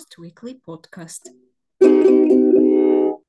Almost Weekly Podcast.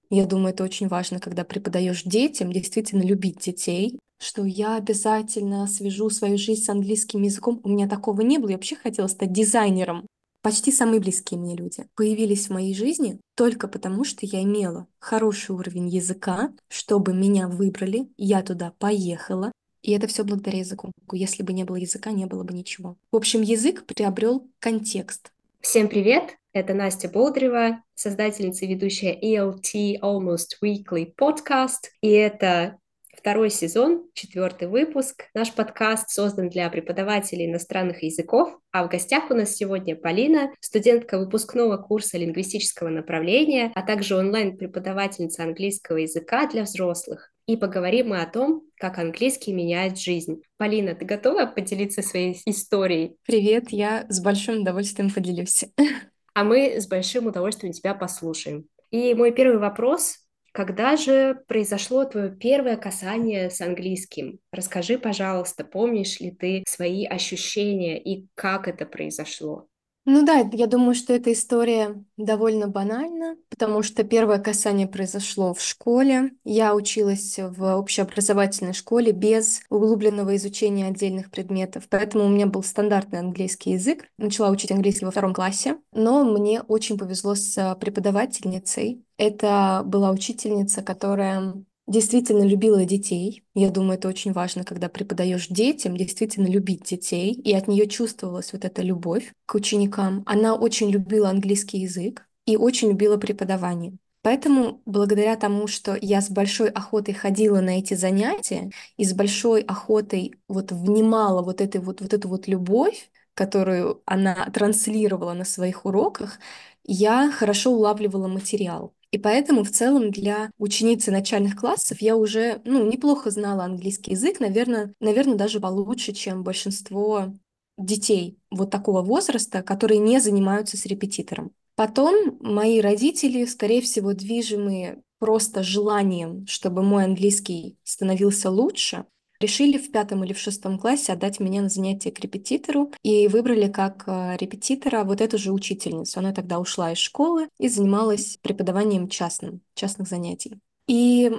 Я думаю, это очень важно, когда преподаешь детям, действительно любить детей, что я обязательно свяжу свою жизнь с английским языком. У меня такого не было. Я вообще хотела стать дизайнером. Почти самые близкие мне люди появились в моей жизни только потому, что я имела хороший уровень языка, чтобы меня выбрали, я туда поехала, и это все благодаря языку. Если бы не было языка, не было бы ничего. В общем, язык приобрел контекст. Всем привет! Это Настя Болдрева, создательница и ведущая ELT Almost Weekly Podcast. И это второй сезон, четвертый выпуск. Наш подкаст создан для преподавателей иностранных языков, а в гостях у нас сегодня Полина, студентка выпускного курса лингвистического направления, а также онлайн-преподавательница английского языка для взрослых и поговорим мы о том, как английский меняет жизнь. Полина, ты готова поделиться своей историей? Привет, я с большим удовольствием поделюсь. А мы с большим удовольствием тебя послушаем. И мой первый вопрос когда же произошло твое первое касание с английским? Расскажи, пожалуйста, помнишь ли ты свои ощущения и как это произошло? Ну да, я думаю, что эта история довольно банальна, потому что первое касание произошло в школе. Я училась в общеобразовательной школе без углубленного изучения отдельных предметов, поэтому у меня был стандартный английский язык. Начала учить английский во втором классе, но мне очень повезло с преподавательницей. Это была учительница, которая действительно любила детей. Я думаю, это очень важно, когда преподаешь детям, действительно любить детей. И от нее чувствовалась вот эта любовь к ученикам. Она очень любила английский язык и очень любила преподавание. Поэтому, благодаря тому, что я с большой охотой ходила на эти занятия и с большой охотой вот внимала вот, этой вот, вот эту вот любовь, которую она транслировала на своих уроках, я хорошо улавливала материал. И поэтому в целом для ученицы начальных классов я уже ну, неплохо знала английский язык, наверное, наверное, даже получше, чем большинство детей вот такого возраста, которые не занимаются с репетитором. Потом мои родители, скорее всего, движимые просто желанием, чтобы мой английский становился лучше, решили в пятом или в шестом классе отдать меня на занятия к репетитору и выбрали как э, репетитора вот эту же учительницу. Она тогда ушла из школы и занималась преподаванием частным, частных занятий. И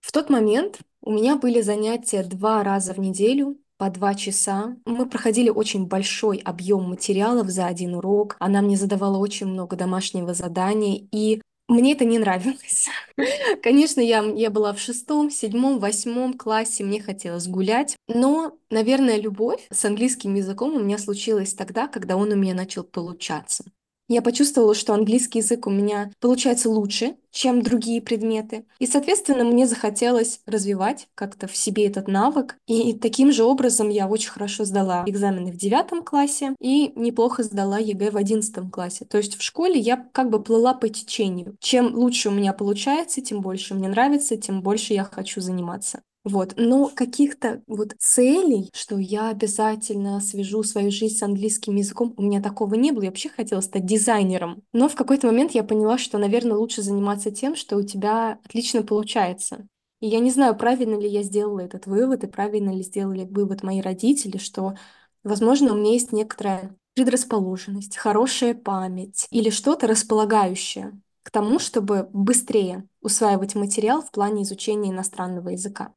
в тот момент у меня были занятия два раза в неделю, по два часа. Мы проходили очень большой объем материалов за один урок. Она мне задавала очень много домашнего задания. И мне это не нравилось. Конечно, я, я была в шестом, седьмом, восьмом классе, мне хотелось гулять, но, наверное, любовь с английским языком у меня случилась тогда, когда он у меня начал получаться. Я почувствовала, что английский язык у меня получается лучше, чем другие предметы. И, соответственно, мне захотелось развивать как-то в себе этот навык. И таким же образом я очень хорошо сдала экзамены в девятом классе и неплохо сдала ЕГЭ в одиннадцатом классе. То есть в школе я как бы плыла по течению. Чем лучше у меня получается, тем больше мне нравится, тем больше я хочу заниматься. Вот. Но каких-то вот целей, что я обязательно свяжу свою жизнь с английским языком, у меня такого не было. Я вообще хотела стать дизайнером. Но в какой-то момент я поняла, что, наверное, лучше заниматься тем, что у тебя отлично получается. И я не знаю, правильно ли я сделала этот вывод, и правильно ли сделали вывод мои родители, что, возможно, у меня есть некоторая предрасположенность, хорошая память или что-то располагающее к тому, чтобы быстрее усваивать материал в плане изучения иностранного языка.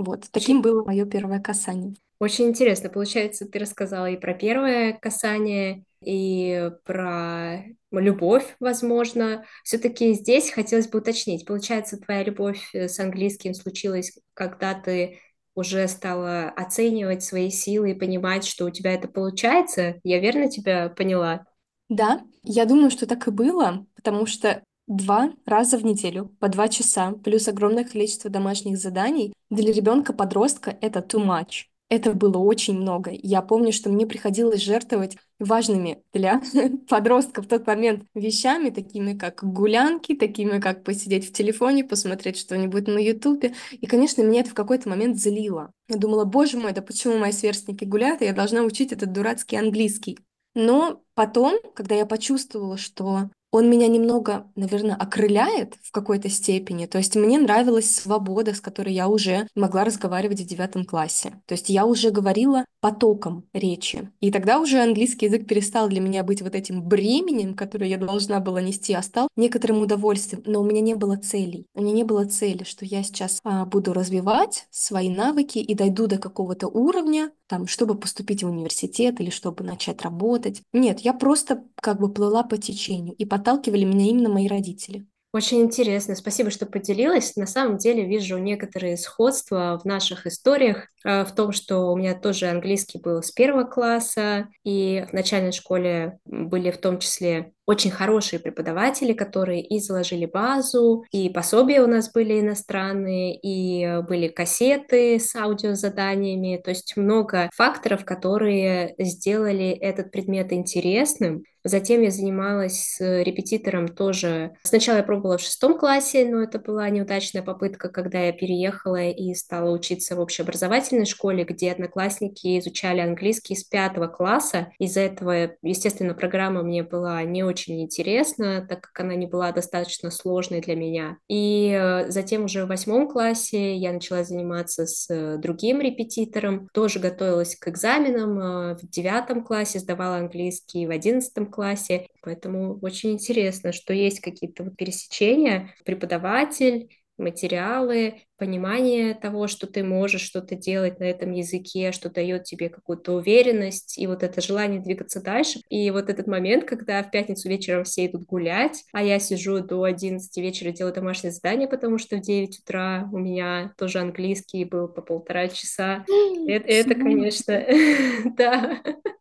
Вот, таким было мое первое касание. Очень интересно. Получается, ты рассказала и про первое касание, и про любовь, возможно. Все-таки здесь хотелось бы уточнить. Получается, твоя любовь э, с английским случилась, когда ты уже стала оценивать свои силы и понимать, что у тебя это получается. Я верно тебя поняла? Да, я думаю, что так и было, потому что Два раза в неделю, по два часа, плюс огромное количество домашних заданий. Для ребенка-подростка это too much. Это было очень много. Я помню, что мне приходилось жертвовать важными для подростка в тот момент вещами, такими как гулянки, такими как посидеть в телефоне, посмотреть что-нибудь на Ютубе. И, конечно, меня это в какой-то момент злило. Я думала, боже мой, да почему мои сверстники гуляют, и я должна учить этот дурацкий английский. Но потом, когда я почувствовала, что он меня немного, наверное, окрыляет в какой-то степени. То есть мне нравилась свобода, с которой я уже могла разговаривать в девятом классе. То есть я уже говорила потоком речи. И тогда уже английский язык перестал для меня быть вот этим бременем, которое я должна была нести, а стал некоторым удовольствием. Но у меня не было целей. У меня не было цели, что я сейчас а, буду развивать свои навыки и дойду до какого-то уровня, там, чтобы поступить в университет или чтобы начать работать. Нет, я просто как бы плыла по течению, и подталкивали меня именно мои родители. Очень интересно. Спасибо, что поделилась. На самом деле вижу некоторые сходства в наших историях, э, в том, что у меня тоже английский был с первого класса, и в начальной школе были в том числе очень хорошие преподаватели, которые и заложили базу, и пособия у нас были иностранные, и были кассеты с аудиозаданиями, то есть много факторов, которые сделали этот предмет интересным. Затем я занималась с репетитором тоже. Сначала я пробовала в шестом классе, но это была неудачная попытка, когда я переехала и стала учиться в общеобразовательной школе, где одноклассники изучали английский с пятого класса. Из-за этого, естественно, программа мне была не очень интересна, так как она не была достаточно сложной для меня. И э, затем уже в восьмом классе я начала заниматься с э, другим репетитором, тоже готовилась к экзаменам. Э, в девятом классе сдавала английский, в одиннадцатом классе. Поэтому очень интересно, что есть какие-то вот пересечения. Преподаватель, материалы, понимание того, что ты можешь что-то делать на этом языке, что дает тебе какую-то уверенность и вот это желание двигаться дальше. И вот этот момент, когда в пятницу вечером все идут гулять, а я сижу до 11 вечера делаю домашнее задание, потому что в 9 утра у меня тоже английский был по полтора часа. Это, это конечно, да.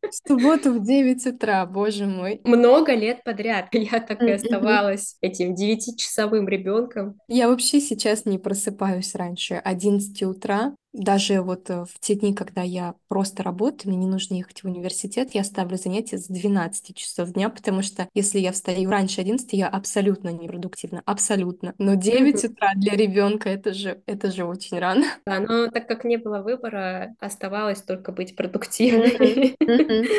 В субботу в 9 утра, боже мой. Много лет подряд я так и оставалась этим девятичасовым ребенком. Я вообще сейчас не просыпаюсь раньше 11 утра. Даже вот э, в те дни, когда я просто работаю, мне не нужно ехать в университет, я ставлю занятия с 12 часов дня, потому что если я встаю раньше 11, я абсолютно непродуктивна, абсолютно. Но 9 утра для ребенка это же, это же очень рано. Да, но так как не было выбора, оставалось только быть продуктивной.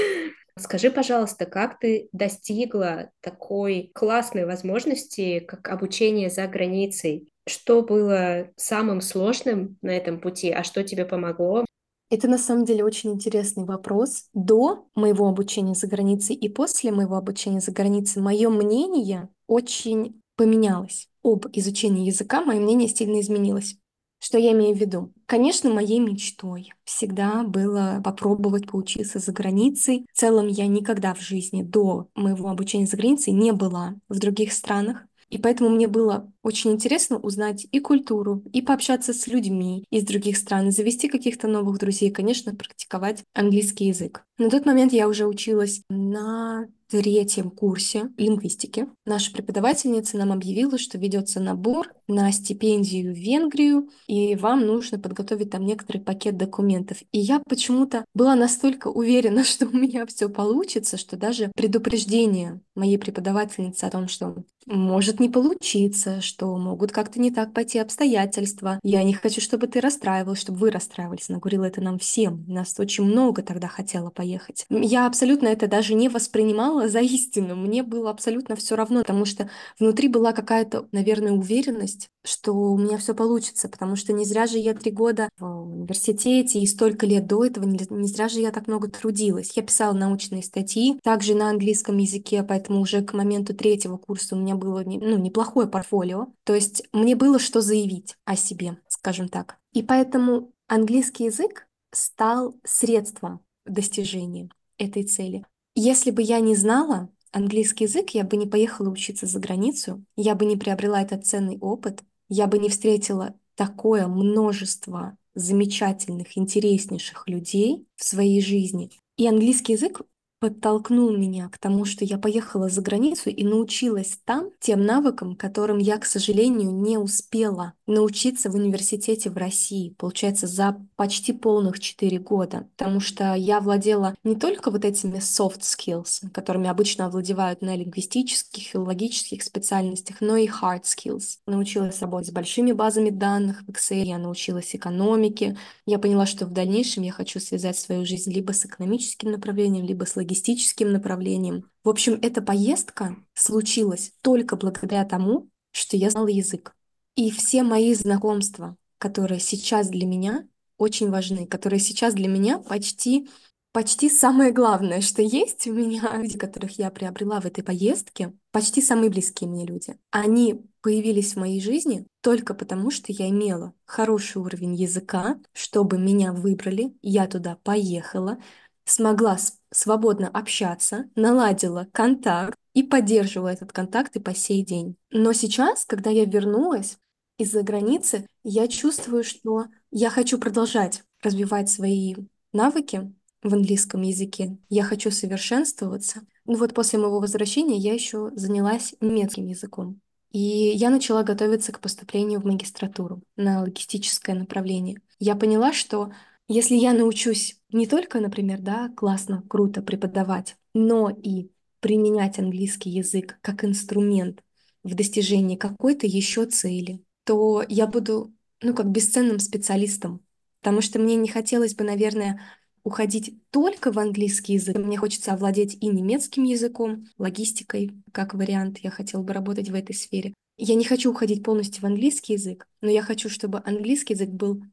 Скажи, пожалуйста, как ты достигла такой классной возможности, как обучение за границей? Что было самым сложным на этом пути, а что тебе помогло? Это на самом деле очень интересный вопрос. До моего обучения за границей и после моего обучения за границей мое мнение очень поменялось. Об изучении языка мое мнение сильно изменилось. Что я имею в виду? Конечно, моей мечтой всегда было попробовать поучиться за границей. В целом я никогда в жизни до моего обучения за границей не была в других странах. И поэтому мне было очень интересно узнать и культуру, и пообщаться с людьми из других стран, завести каких-то новых друзей, и, конечно, практиковать английский язык. На тот момент я уже училась на третьем курсе лингвистики наша преподавательница нам объявила, что ведется набор на стипендию в Венгрию, и вам нужно подготовить там некоторый пакет документов. И я почему-то была настолько уверена, что у меня все получится, что даже предупреждение моей преподавательницы о том, что может не получиться, что могут как-то не так пойти обстоятельства. Я не хочу, чтобы ты расстраивалась, чтобы вы расстраивались. Она говорила это нам всем. Нас очень много тогда хотела поехать. Я абсолютно это даже не воспринимала за истину. Мне было абсолютно все равно, потому что внутри была какая-то, наверное, уверенность, что у меня все получится, потому что не зря же я три года в университете и столько лет до этого, не, не зря же я так много трудилась. Я писала научные статьи, также на английском языке, поэтому уже к моменту третьего курса у меня было ну, неплохое портфолио. То есть мне было что заявить о себе, скажем так. И поэтому английский язык стал средством достижения этой цели. Если бы я не знала, английский язык, я бы не поехала учиться за границу, я бы не приобрела этот ценный опыт, я бы не встретила такое множество замечательных, интереснейших людей в своей жизни. И английский язык подтолкнул меня к тому, что я поехала за границу и научилась там тем навыкам, которым я, к сожалению, не успела научиться в университете в России, получается, за почти полных 4 года, потому что я владела не только вот этими soft skills, которыми обычно овладевают на лингвистических, филологических специальностях, но и hard skills. Научилась работать с большими базами данных в Excel, я научилась экономике, я поняла, что в дальнейшем я хочу связать свою жизнь либо с экономическим направлением, либо с логистикой, логистическим направлением. В общем, эта поездка случилась только благодаря тому, что я знала язык. И все мои знакомства, которые сейчас для меня очень важны, которые сейчас для меня почти Почти самое главное, что есть у меня, люди, которых я приобрела в этой поездке, почти самые близкие мне люди. Они появились в моей жизни только потому, что я имела хороший уровень языка, чтобы меня выбрали, я туда поехала, смогла свободно общаться, наладила контакт и поддерживала этот контакт и по сей день. Но сейчас, когда я вернулась из-за границы, я чувствую, что я хочу продолжать развивать свои навыки, в английском языке. Я хочу совершенствоваться. Ну вот после моего возвращения я еще занялась немецким языком. И я начала готовиться к поступлению в магистратуру на логистическое направление. Я поняла, что если я научусь не только, например, да, классно, круто преподавать, но и применять английский язык как инструмент в достижении какой-то еще цели, то я буду, ну, как бесценным специалистом. Потому что мне не хотелось бы, наверное, уходить только в английский язык. Мне хочется овладеть и немецким языком, логистикой, как вариант. Я хотела бы работать в этой сфере. Я не хочу уходить полностью в английский язык, но я хочу, чтобы английский язык был,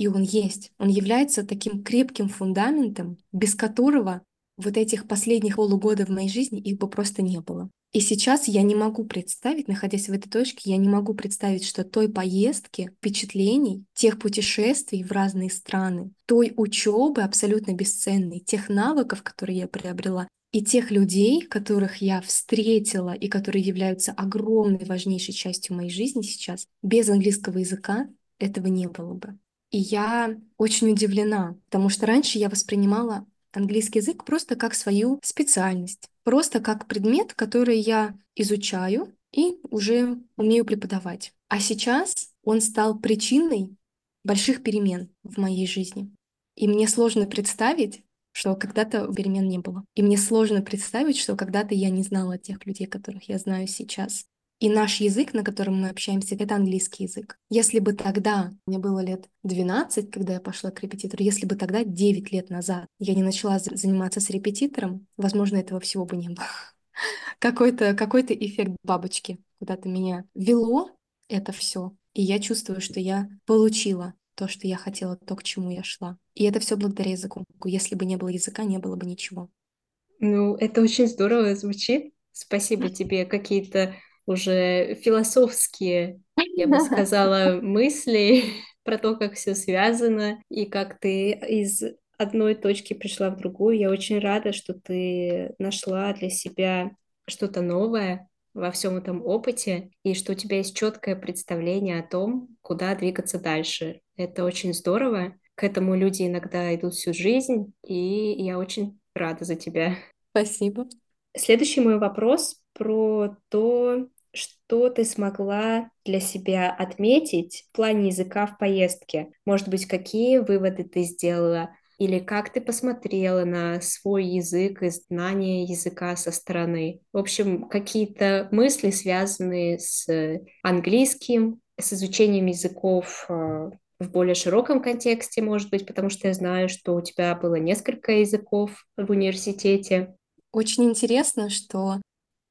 и он есть. Он является таким крепким фундаментом, без которого вот этих последних полугода в моей жизни их бы просто не было. И сейчас я не могу представить, находясь в этой точке, я не могу представить, что той поездки, впечатлений, тех путешествий в разные страны, той учебы абсолютно бесценной, тех навыков, которые я приобрела, и тех людей, которых я встретила и которые являются огромной важнейшей частью моей жизни сейчас, без английского языка этого не было бы. И я очень удивлена, потому что раньше я воспринимала английский язык просто как свою специальность, просто как предмет, который я изучаю и уже умею преподавать. А сейчас он стал причиной больших перемен в моей жизни. И мне сложно представить, что когда-то перемен не было. И мне сложно представить, что когда-то я не знала тех людей, которых я знаю сейчас. И наш язык, на котором мы общаемся, это английский язык. Если бы тогда, мне было лет 12, когда я пошла к репетитору, если бы тогда 9 лет назад я не начала заниматься с репетитором, возможно, этого всего бы не было. Какой-то какой эффект бабочки куда-то меня вело это все. И я чувствую, что я получила то, что я хотела, то, к чему я шла. И это все благодаря языку. Если бы не было языка, не было бы ничего. Ну, это очень здорово звучит. Спасибо тебе. Какие-то уже философские, я бы сказала, мысли про то, как все связано и как ты из одной точки пришла в другую. Я очень рада, что ты нашла для себя что-то новое во всем этом опыте и что у тебя есть четкое представление о том, куда двигаться дальше. Это очень здорово. К этому люди иногда идут всю жизнь, и я очень рада за тебя. Спасибо. Следующий мой вопрос про то, что ты смогла для себя отметить в плане языка в поездке? Может быть, какие выводы ты сделала? Или как ты посмотрела на свой язык и знание языка со стороны? В общем, какие-то мысли, связанные с английским, с изучением языков э, в более широком контексте, может быть, потому что я знаю, что у тебя было несколько языков в университете. Очень интересно, что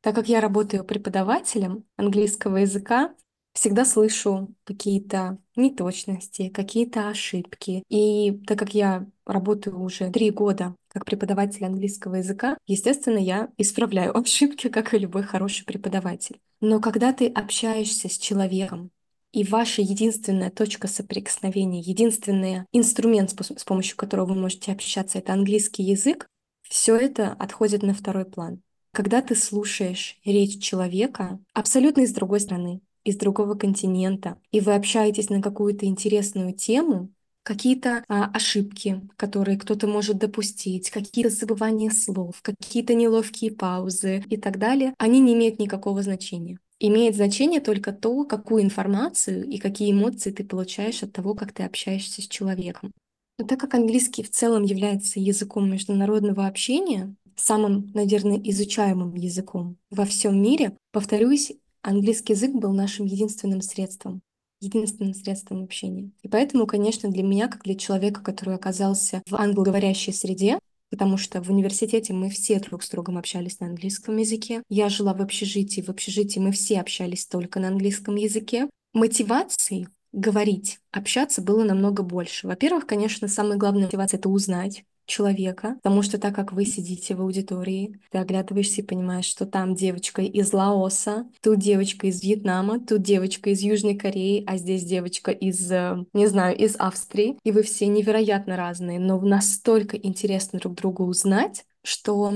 так как я работаю преподавателем английского языка, всегда слышу какие-то неточности, какие-то ошибки. И так как я работаю уже три года как преподаватель английского языка, естественно, я исправляю ошибки, как и любой хороший преподаватель. Но когда ты общаешься с человеком, и ваша единственная точка соприкосновения, единственный инструмент, с помощью которого вы можете общаться, это английский язык, все это отходит на второй план. Когда ты слушаешь речь человека абсолютно из другой страны, из другого континента, и вы общаетесь на какую-то интересную тему, какие-то а, ошибки, которые кто-то может допустить, какие-то забывания слов, какие-то неловкие паузы и так далее, они не имеют никакого значения. Имеет значение только то, какую информацию и какие эмоции ты получаешь от того, как ты общаешься с человеком. Но так как английский в целом является языком международного общения, самым, наверное, изучаемым языком во всем мире. Повторюсь, английский язык был нашим единственным средством, единственным средством общения. И поэтому, конечно, для меня, как для человека, который оказался в англоговорящей среде, потому что в университете мы все друг с другом общались на английском языке. Я жила в общежитии, в общежитии мы все общались только на английском языке. Мотивации говорить, общаться было намного больше. Во-первых, конечно, самая главная мотивация — это узнать человека, потому что так как вы сидите в аудитории, ты оглядываешься и понимаешь, что там девочка из Лаоса, тут девочка из Вьетнама, тут девочка из Южной Кореи, а здесь девочка из, э, не знаю, из Австрии, и вы все невероятно разные, но настолько интересно друг друга узнать, что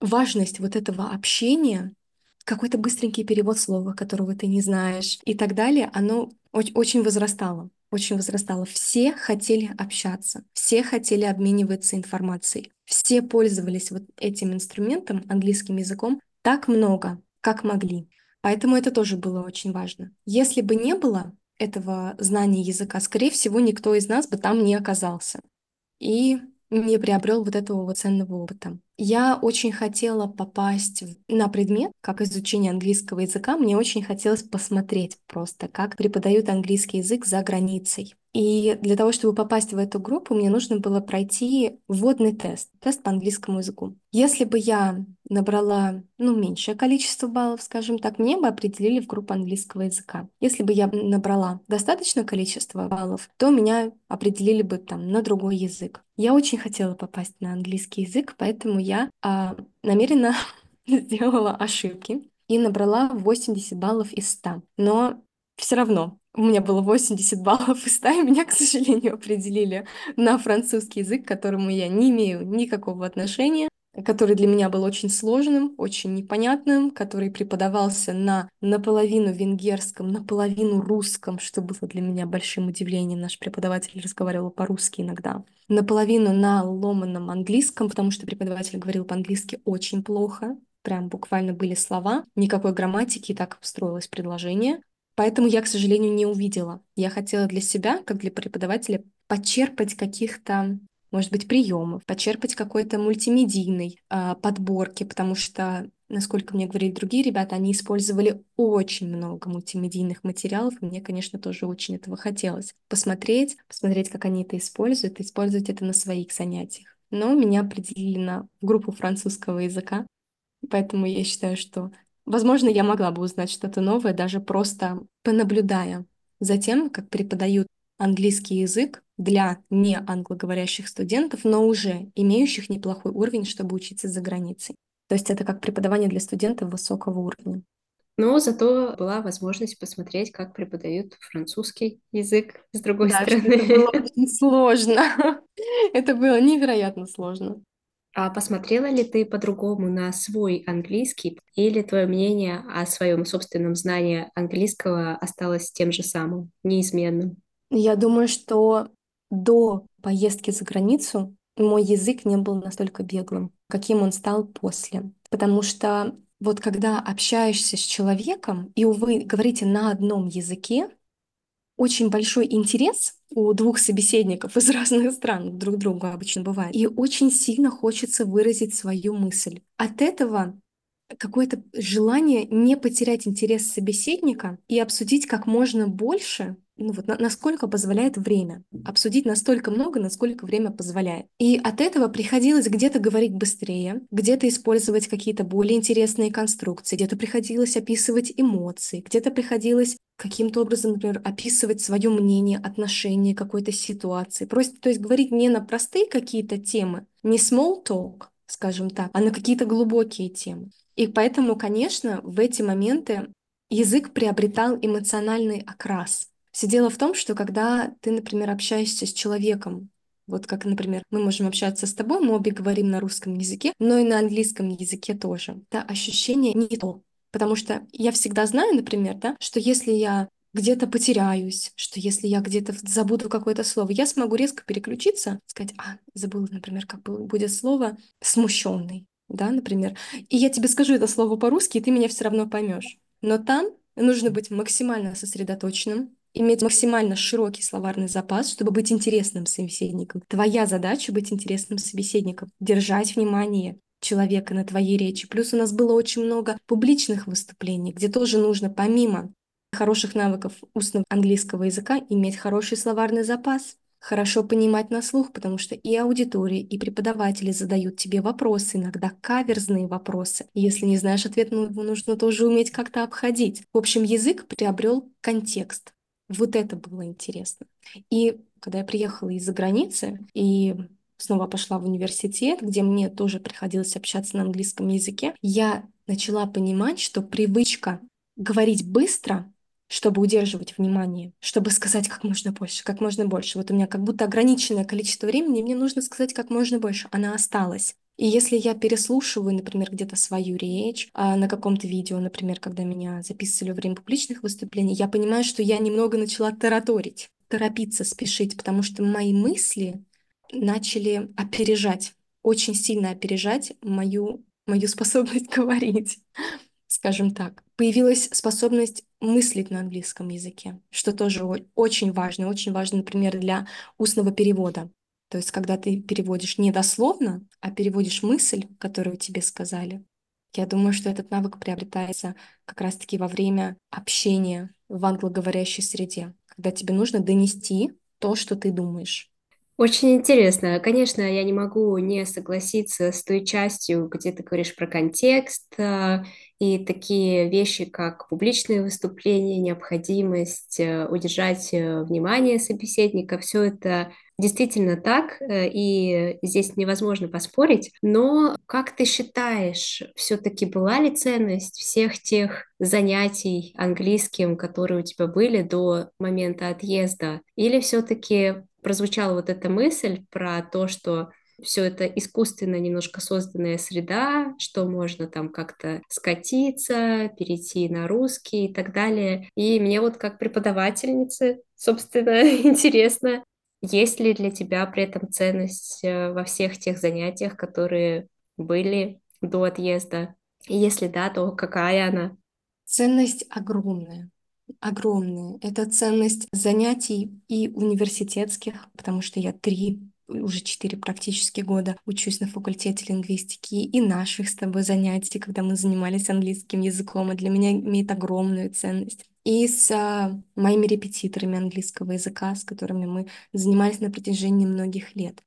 важность вот этого общения какой-то быстренький перевод слова, которого ты не знаешь, и так далее, оно очень возрастало очень возрастало. Все хотели общаться, все хотели обмениваться информацией, все пользовались вот этим инструментом, английским языком, так много, как могли. Поэтому это тоже было очень важно. Если бы не было этого знания языка, скорее всего, никто из нас бы там не оказался. И не приобрел вот этого вот ценного опыта. Я очень хотела попасть на предмет, как изучение английского языка. Мне очень хотелось посмотреть просто, как преподают английский язык за границей. И для того, чтобы попасть в эту группу, мне нужно было пройти вводный тест, тест по английскому языку. Если бы я набрала, ну, меньшее количество баллов, скажем так, мне бы определили в группу английского языка. Если бы я набрала достаточное количество баллов, то меня определили бы там на другой язык. Я очень хотела попасть на английский язык, поэтому я а, намеренно сделала ошибки и набрала 80 баллов из 100. Но все равно у меня было 80 баллов из 100, и меня, к сожалению, определили на французский язык, к которому я не имею никакого отношения, который для меня был очень сложным, очень непонятным, который преподавался на наполовину венгерском, наполовину русском, что было для меня большим удивлением. Наш преподаватель разговаривал по-русски иногда. Наполовину на ломаном английском, потому что преподаватель говорил по-английски очень плохо. Прям буквально были слова, никакой грамматики, и так строилось предложение. Поэтому я, к сожалению, не увидела. Я хотела для себя, как для преподавателя, почерпать каких-то, может быть, приемов, почерпать какой-то мультимедийной э, подборки, потому что, насколько мне говорили другие ребята, они использовали очень много мультимедийных материалов, и мне, конечно, тоже очень этого хотелось. Посмотреть, посмотреть, как они это используют, использовать это на своих занятиях. Но меня определили на группу французского языка, поэтому я считаю, что Возможно, я могла бы узнать что-то новое, даже просто понаблюдая за тем, как преподают английский язык для не англоговорящих студентов, но уже имеющих неплохой уровень, чтобы учиться за границей. То есть это как преподавание для студентов высокого уровня. Но зато была возможность посмотреть, как преподают французский язык с другой да, стороны. Это было очень сложно. Это было невероятно сложно. А посмотрела ли ты по-другому на свой английский, или твое мнение о своем собственном знании английского осталось тем же самым, неизменным? Я думаю, что до поездки за границу мой язык не был настолько беглым, каким он стал после. Потому что вот когда общаешься с человеком, и, увы, говорите на одном языке, очень большой интерес у двух собеседников из разных стран друг другу обычно бывает. И очень сильно хочется выразить свою мысль. От этого какое-то желание не потерять интерес собеседника и обсудить как можно больше ну вот на, насколько позволяет время. Обсудить настолько много, насколько время позволяет. И от этого приходилось где-то говорить быстрее, где-то использовать какие-то более интересные конструкции, где-то приходилось описывать эмоции, где-то приходилось каким-то образом, например, описывать свое мнение, отношение к какой-то ситуации. Просто, то есть говорить не на простые какие-то темы, не small talk, скажем так, а на какие-то глубокие темы. И поэтому, конечно, в эти моменты язык приобретал эмоциональный окрас. Все дело в том, что когда ты, например, общаешься с человеком, вот как, например, мы можем общаться с тобой, мы обе говорим на русском языке, но и на английском языке тоже. Это ощущение не то. Потому что я всегда знаю, например, да, что если я где-то потеряюсь, что если я где-то забуду какое-то слово, я смогу резко переключиться, сказать, а, забыла, например, как будет слово смущенный, да, например. И я тебе скажу это слово по-русски, и ты меня все равно поймешь. Но там нужно быть максимально сосредоточенным, иметь максимально широкий словарный запас, чтобы быть интересным собеседником. Твоя задача — быть интересным собеседником, держать внимание человека на твоей речи. Плюс у нас было очень много публичных выступлений, где тоже нужно помимо хороших навыков устного английского языка иметь хороший словарный запас. хорошо понимать на слух, потому что и аудитория, и преподаватели задают тебе вопросы, иногда каверзные вопросы. Если не знаешь ответ, ну, его нужно тоже уметь как-то обходить. В общем, язык приобрел контекст. Вот это было интересно. И когда я приехала из-за границы и снова пошла в университет, где мне тоже приходилось общаться на английском языке, я начала понимать, что привычка говорить быстро чтобы удерживать внимание, чтобы сказать как можно больше, как можно больше. Вот у меня как будто ограниченное количество времени, мне нужно сказать как можно больше. Она осталась. И если я переслушиваю, например, где-то свою речь а на каком-то видео, например, когда меня записывали во время публичных выступлений, я понимаю, что я немного начала тараторить, торопиться, спешить, потому что мои мысли начали опережать, очень сильно опережать мою, мою способность говорить скажем так. Появилась способность мыслить на английском языке, что тоже очень важно. Очень важно, например, для устного перевода. То есть, когда ты переводишь не дословно, а переводишь мысль, которую тебе сказали. Я думаю, что этот навык приобретается как раз-таки во время общения в англоговорящей среде, когда тебе нужно донести то, что ты думаешь. Очень интересно. Конечно, я не могу не согласиться с той частью, где ты говоришь про контекст а, и такие вещи, как публичные выступления, необходимость э, удержать э, внимание собеседника. Все это действительно так, э, и здесь невозможно поспорить. Но как ты считаешь, все-таки была ли ценность всех тех занятий английским, которые у тебя были до момента отъезда? Или все-таки прозвучала вот эта мысль про то, что все это искусственно немножко созданная среда, что можно там как-то скатиться, перейти на русский и так далее. И мне вот как преподавательнице, собственно, интересно, есть ли для тебя при этом ценность э, во всех тех занятиях, которые были до отъезда? И если да, то какая она? Ценность огромная огромные. Это ценность занятий и университетских, потому что я три уже четыре практически года учусь на факультете лингвистики и наших с тобой занятий, когда мы занимались английским языком, и для меня имеет огромную ценность. И с а, моими репетиторами английского языка, с которыми мы занимались на протяжении многих лет.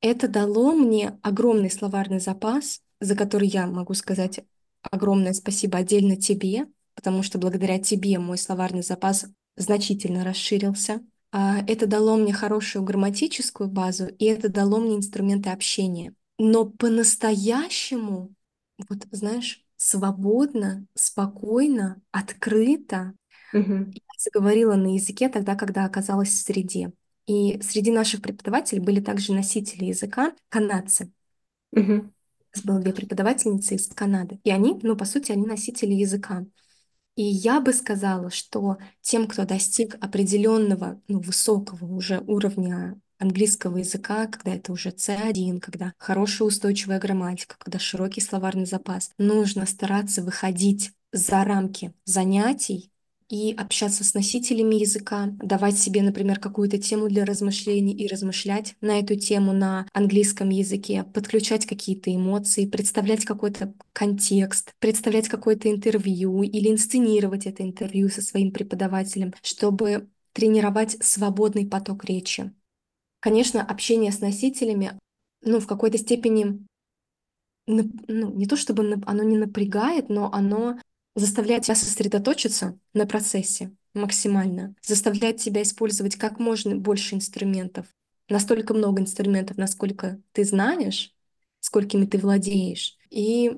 Это дало мне огромный словарный запас, за который я могу сказать огромное спасибо отдельно тебе, потому что благодаря тебе мой словарный запас значительно расширился. А, это дало мне хорошую грамматическую базу, и это дало мне инструменты общения. Но по-настоящему, вот знаешь, свободно, спокойно, открыто я заговорила на языке тогда, когда оказалась в среде. И среди наших преподавателей были также носители языка канадцы. Угу. У нас было две преподавательницы из Канады. И они, ну, по сути, они носители языка. И я бы сказала, что тем, кто достиг определенного, ну, высокого уже уровня английского языка, когда это уже C1, когда хорошая устойчивая грамматика, когда широкий словарный запас, нужно стараться выходить за рамки занятий и общаться с носителями языка, давать себе, например, какую-то тему для размышлений и размышлять на эту тему на английском языке, подключать какие-то эмоции, представлять какой-то контекст, представлять какое-то интервью или инсценировать это интервью со своим преподавателем, чтобы тренировать свободный поток речи. Конечно, общение с носителями, ну, в какой-то степени ну, не то чтобы оно не напрягает, но оно заставляет тебя сосредоточиться на процессе максимально, заставляет тебя использовать как можно больше инструментов, настолько много инструментов, насколько ты знаешь, сколькими ты владеешь, и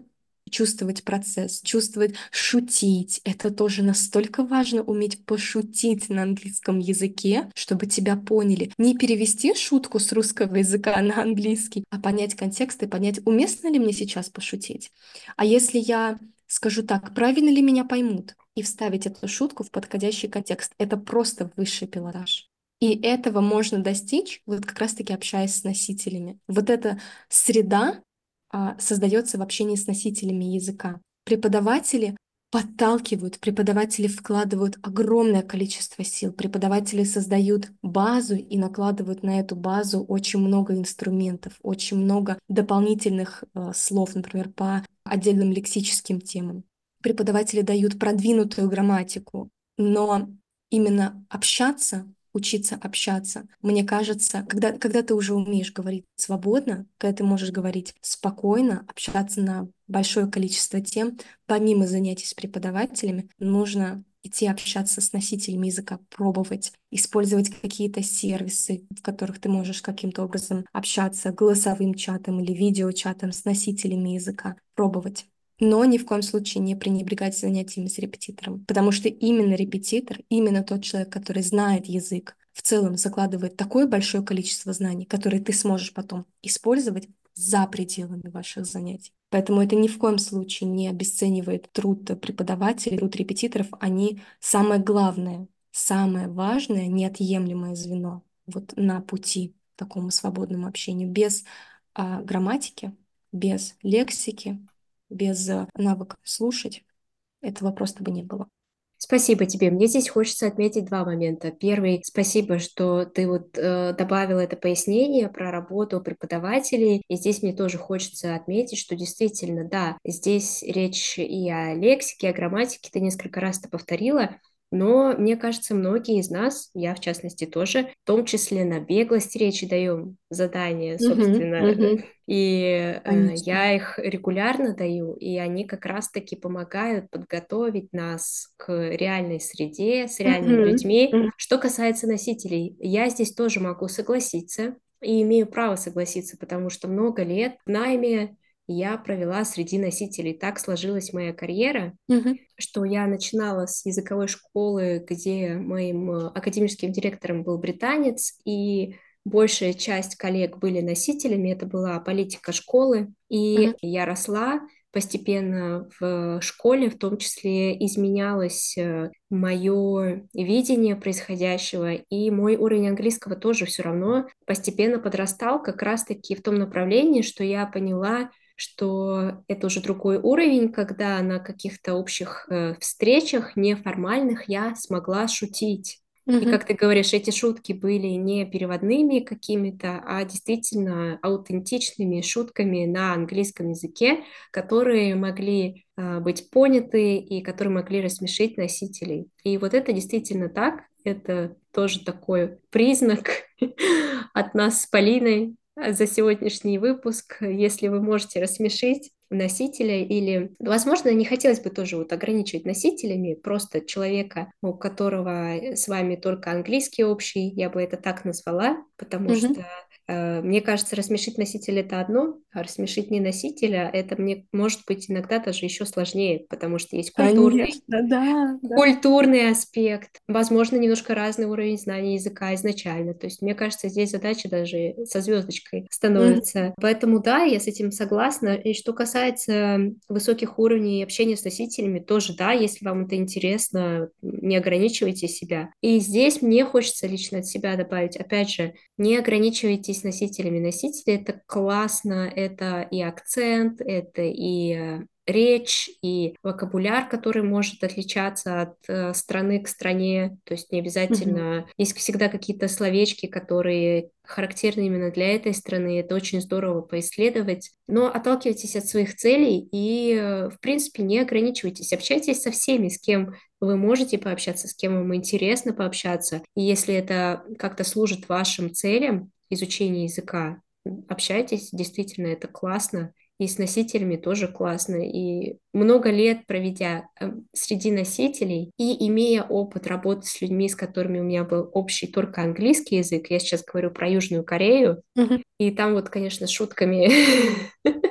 чувствовать процесс, чувствовать, шутить. Это тоже настолько важно уметь пошутить на английском языке, чтобы тебя поняли. Не перевести шутку с русского языка на английский, а понять контекст и понять, уместно ли мне сейчас пошутить. А если я скажу так, правильно ли меня поймут, и вставить эту шутку в подходящий контекст. Это просто высший пилотаж. И этого можно достичь, вот как раз-таки общаясь с носителями. Вот эта среда а, создается в общении с носителями языка. Преподаватели подталкивают, преподаватели вкладывают огромное количество сил, преподаватели создают базу и накладывают на эту базу очень много инструментов, очень много дополнительных э, слов, например, по отдельным лексическим темам. Преподаватели дают продвинутую грамматику, но именно общаться учиться общаться. Мне кажется, когда, когда ты уже умеешь говорить свободно, когда ты можешь говорить спокойно, общаться на большое количество тем, помимо занятий с преподавателями, нужно идти общаться с носителями языка, пробовать, использовать какие-то сервисы, в которых ты можешь каким-то образом общаться голосовым чатом или видеочатом с носителями языка, пробовать. Но ни в коем случае не пренебрегать занятиями с репетитором, потому что именно репетитор, именно тот человек, который знает язык, в целом закладывает такое большое количество знаний, которые ты сможешь потом использовать за пределами ваших занятий. Поэтому это ни в коем случае не обесценивает труд преподавателей, труд репетиторов. Они самое главное, самое важное, неотъемлемое звено вот на пути к такому свободному общению. Без а, грамматики, без лексики, без а, навыка слушать этого просто бы не было. Спасибо тебе. Мне здесь хочется отметить два момента. Первый, спасибо, что ты вот э, добавила это пояснение про работу преподавателей. И здесь мне тоже хочется отметить, что действительно, да, здесь речь и о лексике, о грамматике, ты несколько раз это повторила, но мне кажется, многие из нас, я в частности тоже, в том числе на беглость речи даем задания, собственно, uh-huh, uh-huh. и э, я их регулярно даю, и они как раз-таки помогают подготовить нас к реальной среде, с реальными uh-huh, людьми. Uh-huh. Что касается носителей, я здесь тоже могу согласиться, и имею право согласиться, потому что много лет в найме я провела среди носителей. Так сложилась моя карьера, mm-hmm. что я начинала с языковой школы, где моим э, академическим директором был британец, и большая часть коллег были носителями, это была политика школы, и mm-hmm. я росла постепенно в школе, в том числе изменялось э, мое видение происходящего, и мой уровень английского тоже все равно постепенно подрастал как раз-таки в том направлении, что я поняла, что это уже другой уровень, когда на каких-то общих э, встречах неформальных я смогла шутить. Mm-hmm. И как ты говоришь, эти шутки были не переводными какими-то, а действительно аутентичными шутками на английском языке, которые могли э, быть поняты и которые могли рассмешить носителей. И вот это действительно так. Это тоже такой признак от нас с Полиной, за сегодняшний выпуск. Если вы можете рассмешить носителя или, возможно, не хотелось бы тоже вот ограничивать носителями, просто человека, у которого с вами только английский общий, я бы это так назвала, потому mm-hmm. что Э, мне кажется, рассмешить носителя это одно, а рассмешить не носителя это мне может быть иногда даже еще сложнее, потому что есть культурный, Конечно, да, культурный аспект, возможно, немножко разный уровень знания языка изначально. То есть мне кажется, здесь задача даже со звездочкой становится. Mm-hmm. Поэтому да, я с этим согласна. И что касается высоких уровней общения с носителями, тоже да, если вам это интересно, не ограничивайте себя. И здесь мне хочется лично от себя добавить, опять же, не ограничивайте с носителями. Носители — это классно, это и акцент, это и э, речь и вокабуляр, который может отличаться от э, страны к стране, то есть не обязательно, mm-hmm. есть всегда какие-то словечки, которые характерны именно для этой страны, это очень здорово поисследовать, но отталкивайтесь от своих целей и, э, в принципе, не ограничивайтесь, общайтесь со всеми, с кем вы можете пообщаться, с кем вам интересно пообщаться, и если это как-то служит вашим целям, изучения языка. Общайтесь, действительно, это классно. И с носителями тоже классно. И много лет проведя э, среди носителей и имея опыт работы с людьми, с которыми у меня был общий только английский язык, я сейчас говорю про Южную Корею, mm-hmm. и там вот, конечно, шутками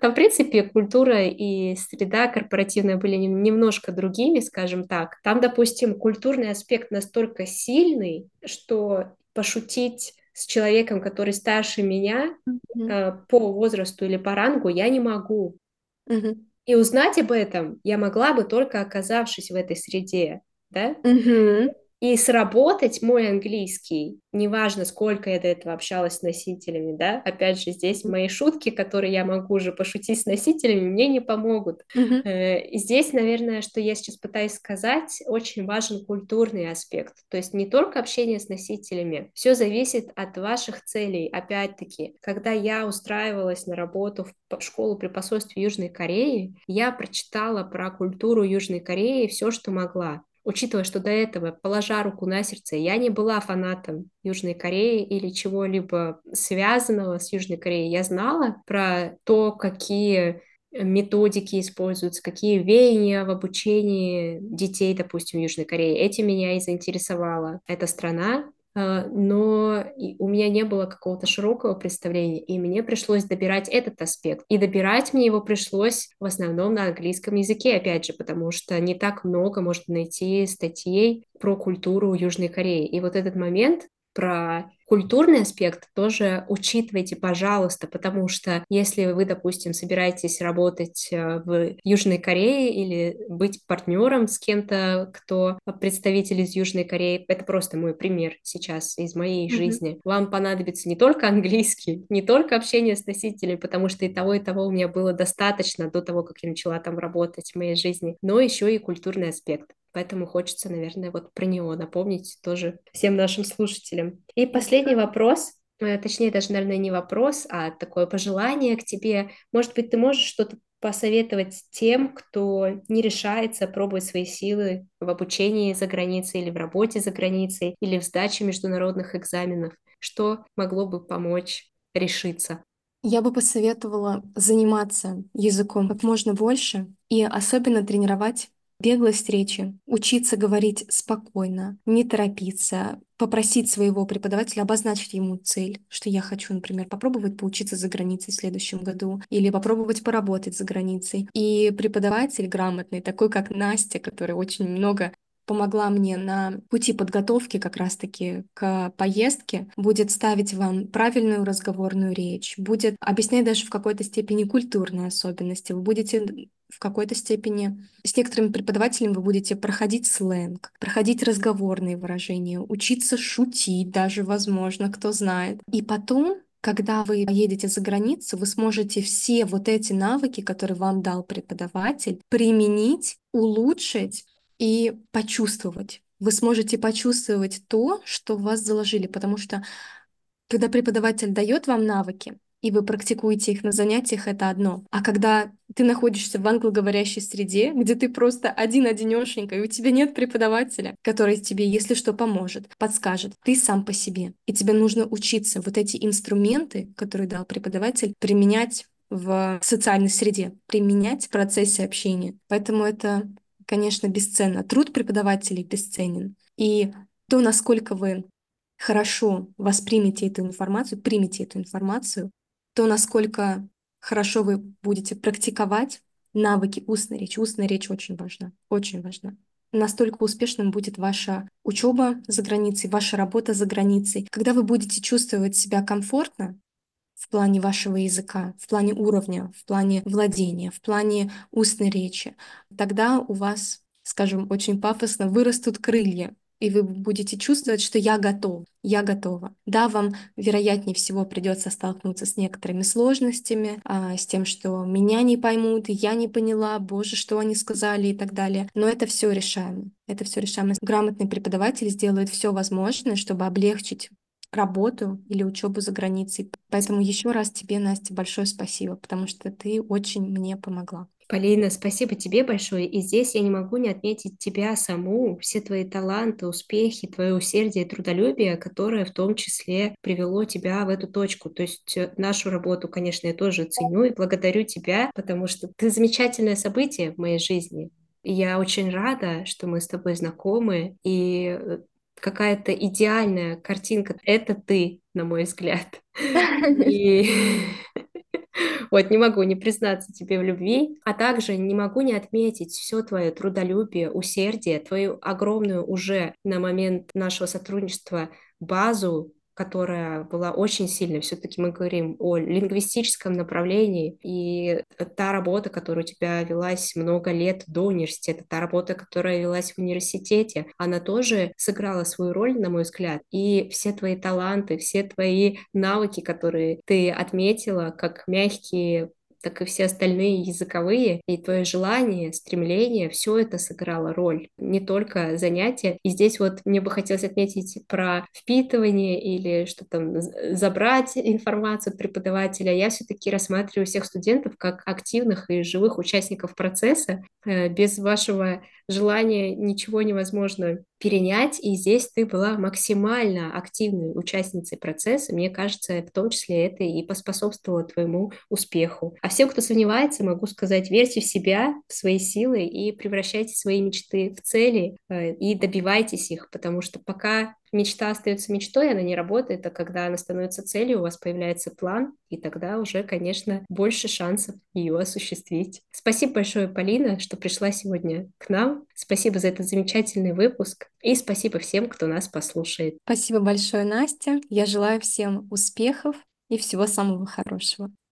Там, в принципе, культура и среда корпоративная были немножко другими, скажем так. Там, допустим, культурный аспект настолько сильный, что пошутить с человеком, который старше меня mm-hmm. по возрасту или по рангу, я не могу. Mm-hmm. И узнать об этом я могла бы только оказавшись в этой среде, да? Mm-hmm. И сработать мой английский, неважно, сколько я до этого общалась с носителями, да, опять же, здесь мои шутки, которые я могу уже пошутить с носителями, мне не помогут. Mm-hmm. Здесь, наверное, что я сейчас пытаюсь сказать, очень важен культурный аспект, то есть не только общение с носителями, все зависит от ваших целей. Опять-таки, когда я устраивалась на работу в школу при посольстве Южной Кореи, я прочитала про культуру Южной Кореи все, что могла учитывая, что до этого, положа руку на сердце, я не была фанатом Южной Кореи или чего-либо связанного с Южной Кореей, я знала про то, какие методики используются, какие веяния в обучении детей, допустим, в Южной Корее. Этим меня и заинтересовала эта страна, но у меня не было какого-то широкого представления, и мне пришлось добирать этот аспект. И добирать мне его пришлось в основном на английском языке, опять же, потому что не так много можно найти статей про культуру Южной Кореи. И вот этот момент про культурный аспект тоже учитывайте, пожалуйста, потому что если вы, допустим, собираетесь работать э, в Южной Корее или быть партнером с кем-то, кто представитель из Южной Кореи, это просто мой пример сейчас из моей mm-hmm. жизни, вам понадобится не только английский, не только общение с носителями, потому что и того, и того у меня было достаточно до того, как я начала там работать в моей жизни, но еще и культурный аспект. Поэтому хочется, наверное, вот про него напомнить тоже всем нашим слушателям. И последний вопрос, э, точнее даже, наверное, не вопрос, а такое пожелание к тебе. Может быть, ты можешь что-то посоветовать тем, кто не решается пробовать свои силы в обучении за границей или в работе за границей или в сдаче международных экзаменов? Что могло бы помочь решиться? Я бы посоветовала заниматься языком как можно больше и особенно тренировать беглость речи, учиться говорить спокойно, не торопиться, попросить своего преподавателя обозначить ему цель, что я хочу, например, попробовать поучиться за границей в следующем году или попробовать поработать за границей. И преподаватель грамотный, такой как Настя, который очень много помогла мне на пути подготовки как раз-таки к поездке, будет ставить вам правильную разговорную речь, будет объяснять даже в какой-то степени культурные особенности. Вы будете в какой-то степени с некоторыми преподавателями вы будете проходить сленг, проходить разговорные выражения, учиться шутить даже, возможно, кто знает. И потом когда вы поедете за границу, вы сможете все вот эти навыки, которые вам дал преподаватель, применить, улучшить и почувствовать. Вы сможете почувствовать то, что вас заложили, потому что когда преподаватель дает вам навыки, и вы практикуете их на занятиях, это одно. А когда ты находишься в англоговорящей среде, где ты просто один-одинешенька, и у тебя нет преподавателя, который тебе, если что, поможет, подскажет, ты сам по себе. И тебе нужно учиться вот эти инструменты, которые дал преподаватель, применять в социальной среде, применять в процессе общения. Поэтому это конечно, бесценно. Труд преподавателей бесценен. И то, насколько вы хорошо воспримете эту информацию, примете эту информацию, то, насколько хорошо вы будете практиковать навыки устной речи. Устная речь очень важна, очень важна. Настолько успешным будет ваша учеба за границей, ваша работа за границей. Когда вы будете чувствовать себя комфортно, в плане вашего языка, в плане уровня, в плане владения, в плане устной речи, тогда у вас, скажем, очень пафосно вырастут крылья, и вы будете чувствовать, что я готов, я готова. Да, вам, вероятнее всего, придется столкнуться с некоторыми сложностями, а, с тем, что меня не поймут, я не поняла, боже, что они сказали и так далее. Но это все решаемо. Это все решаемо. Грамотный преподаватель сделает все возможное, чтобы облегчить работу или учебу за границей. Поэтому еще раз тебе, Настя, большое спасибо, потому что ты очень мне помогла. Полина, спасибо тебе большое. И здесь я не могу не отметить тебя саму, все твои таланты, успехи, твое усердие и трудолюбие, которое в том числе привело тебя в эту точку. То есть э, нашу работу, конечно, я тоже ценю и благодарю тебя, потому что ты замечательное событие в моей жизни. Я очень рада, что мы с тобой знакомы, и э, какая-то идеальная картинка. Это ты, на мой взгляд. И вот не могу не признаться тебе в любви, а также не могу не отметить все твое трудолюбие, усердие, твою огромную уже на момент нашего сотрудничества базу которая была очень сильной. Все-таки мы говорим о лингвистическом направлении, и та работа, которая у тебя велась много лет до университета, та работа, которая велась в университете, она тоже сыграла свою роль, на мой взгляд. И все твои таланты, все твои навыки, которые ты отметила, как мягкие так и все остальные языковые, и твое желание, стремление, все это сыграло роль, не только занятия. И здесь вот мне бы хотелось отметить про впитывание или что там забрать информацию от преподавателя. Я все-таки рассматриваю всех студентов как активных и живых участников процесса. Э, без вашего желания ничего невозможно перенять, и здесь ты была максимально активной участницей процесса. Мне кажется, в том числе это и поспособствовало твоему успеху. А всем, кто сомневается, могу сказать, верьте в себя, в свои силы и превращайте свои мечты в цели э, и добивайтесь их, потому что пока мечта остается мечтой, она не работает, а когда она становится целью, у вас появляется план, и тогда уже, конечно, больше шансов ее осуществить. Спасибо большое, Полина, что пришла сегодня к нам. Спасибо за этот замечательный выпуск. И спасибо всем, кто нас послушает. Спасибо большое, Настя. Я желаю всем успехов и всего самого хорошего.